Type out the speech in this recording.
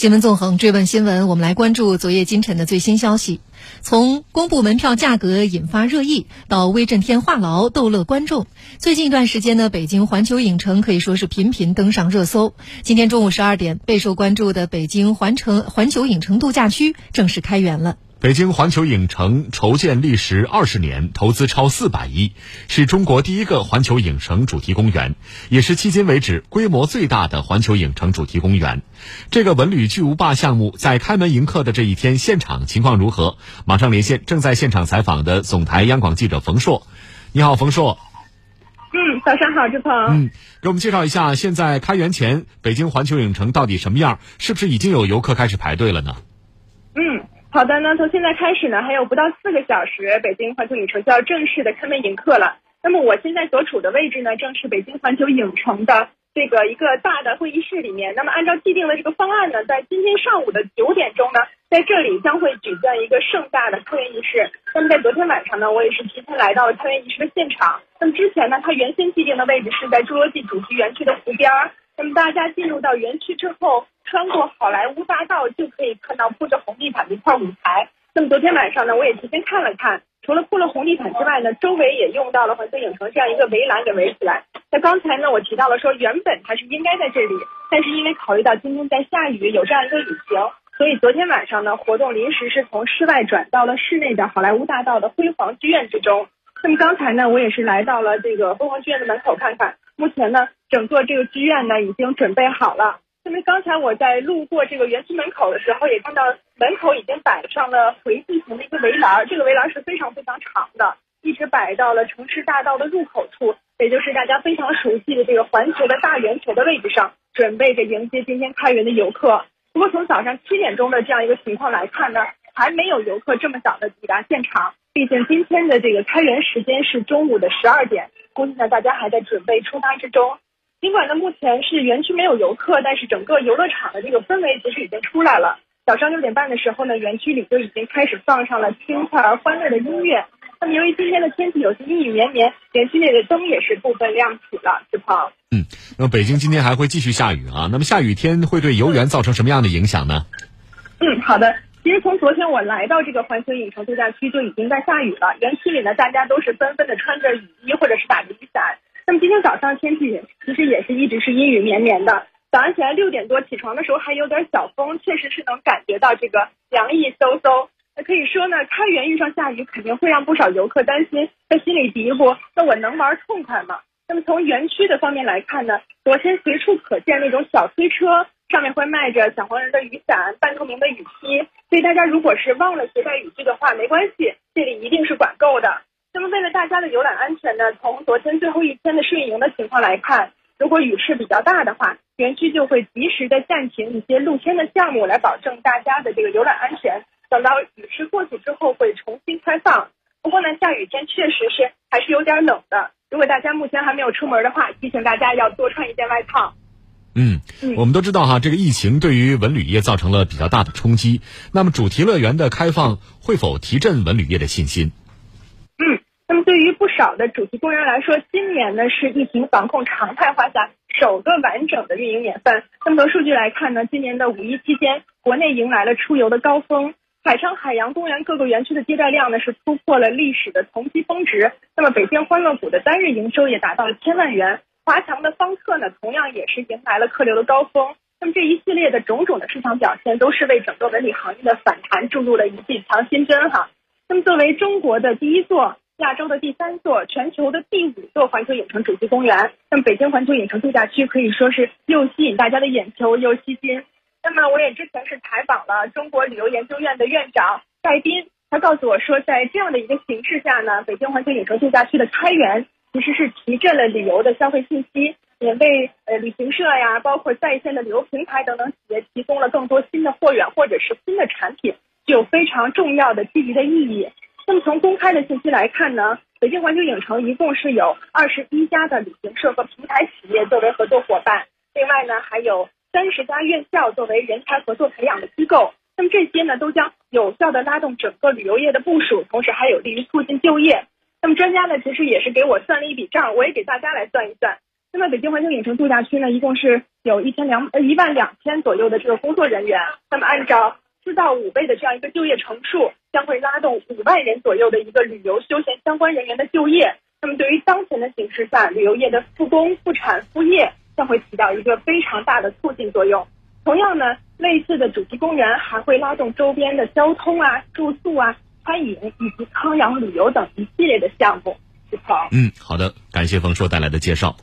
新闻纵横追问新闻，我们来关注昨夜今晨的最新消息。从公布门票价格引发热议，到威震天话痨逗乐观众，最近一段时间呢，北京环球影城可以说是频频登上热搜。今天中午十二点，备受关注的北京环城环球影城度假区正式开园了。北京环球影城筹建历时二十年，投资超四百亿，是中国第一个环球影城主题公园，也是迄今为止规模最大的环球影城主题公园。这个文旅巨无霸项目在开门迎客的这一天，现场情况如何？马上连线正在现场采访的总台央广记者冯硕。你好，冯硕。嗯，早上好，志鹏。嗯，给我们介绍一下，现在开园前北京环球影城到底什么样？是不是已经有游客开始排队了呢？好的，那从现在开始呢，还有不到四个小时，北京环球影城就要正式的开门迎客了。那么我现在所处的位置呢，正是北京环球影城的这个一个大的会议室里面。那么按照既定的这个方案呢，在今天上午的九点钟呢，在这里将会举办一个盛大的开园仪式。那么在昨天晚上呢，我也是提前来到了开园仪式的现场。那么之前呢，它原先既定的位置是在侏罗纪主题园区的湖边儿。那么大家进入到园区之后，穿过好莱坞大道就可以看到铺着红地毯的一块舞台。那么昨天晚上呢，我也提前看了看，除了铺了红地毯之外呢，周围也用到了环球影城这样一个围栏给围起来。那刚才呢，我提到了说原本它是应该在这里，但是因为考虑到今天在下雨，有这样一个雨情，所以昨天晚上呢，活动临时是从室外转到了室内的好莱坞大道的辉煌剧院之中。那么刚才呢，我也是来到了这个辉煌剧院的门口看看。目前呢，整个这个剧院呢已经准备好了。因为刚才我在路过这个园区门口的时候，也看到门口已经摆上了回地形的一个围栏，这个围栏是非常非常长的，一直摆到了城市大道的入口处，也就是大家非常熟悉的这个环球的大圆球的位置上，准备着迎接今天开园的游客。不过从早上七点钟的这样一个情况来看呢，还没有游客这么早的抵达现场，毕竟今天的这个开园时间是中午的十二点。估计呢，大家还在准备出发之中。尽管呢，目前是园区没有游客，但是整个游乐场的这个氛围其实已经出来了。早上六点半的时候呢，园区里就已经开始放上了轻快而欢乐的音乐。那么由于今天的天气有些阴雨绵绵，园区内的灯也是部分亮起了。志鹏，嗯，那么北京今天还会继续下雨啊？那么下雨天会对游园造成什么样的影响呢？嗯，好的。其实从昨天我来到这个环球影城度假区就已经在下雨了，园区里呢大家都是纷纷的穿着雨衣或者是打着雨伞。那么今天早上天气其实也是一直是阴雨绵绵的，早上起来六点多起床的时候还有点小风，确实是能感觉到这个凉意嗖嗖。那可以说呢，开园遇上下雨肯定会让不少游客担心，在心里嘀咕：那我能玩痛快吗？那么从园区的方面来看呢，昨天随处可见那种小推车。上面会卖着小黄人的雨伞、半透明的雨披，所以大家如果是忘了携带雨具的话，没关系，这里一定是管够的。那么为了大家的游览安全呢，从昨天最后一天的试运营的情况来看，如果雨势比较大的话，园区就会及时的暂停一些露天的项目，来保证大家的这个游览安全。等到雨势过去之后，会重新开放。不过呢，下雨天确实是还是有点冷的。如果大家目前还没有出门的话，提醒大家要多穿一件外套。嗯，我们都知道哈，这个疫情对于文旅业造成了比较大的冲击。那么主题乐园的开放会否提振文旅业的信心？嗯，那么对于不少的主题公园来说，今年呢是疫情防控常态化下首个完整的运营年份。那么从数据来看呢，今年的五一期间，国内迎来了出游的高峰，海昌海洋公园各个园区的接待量呢是突破了历史的同期峰值。那么北京欢乐谷的单日营收也达到了千万元。华强的方特呢，同样也是迎来了客流的高峰。那么这一系列的种种的市场表现，都是为整个文旅行业的反弹注入了一剂强心针哈。那么作为中国的第一座、亚洲的第三座、全球的第五座环球影城主题公园，那么北京环球影城度假区可以说是又吸引大家的眼球又吸金。那么我也之前是采访了中国旅游研究院的院长戴斌，他告诉我说，在这样的一个形势下呢，北京环球影城度假区的开园。其实是提振了旅游的消费信息，也为呃旅行社呀，包括在线的旅游平台等等企业提供了更多新的货源或者是新的产品，有非常重要的积极的意义。那么从公开的信息来看呢，北京环球影城一共是有二十一家的旅行社和平台企业作为合作伙伴，另外呢还有三十家院校作为人才合作培养的机构。那么这些呢都将有效的拉动整个旅游业的部署，同时还有利于促进就业。那么专家呢，其实也是给我算了一笔账，我也给大家来算一算。那么北京环球影城度假区呢，一共是有一千两呃一万两千左右的这个工作人员。那么按照四到五倍的这样一个就业乘数，将会拉动五万人左右的一个旅游休闲相关人员的就业。那么对于当前的形势下，旅游业的复工、复产、复业将会起到一个非常大的促进作用。同样呢，类似的主题公园还会拉动周边的交通啊、住宿啊、餐饮以及康养旅游等一系列的项目。嗯，好的，感谢冯硕带来的介绍。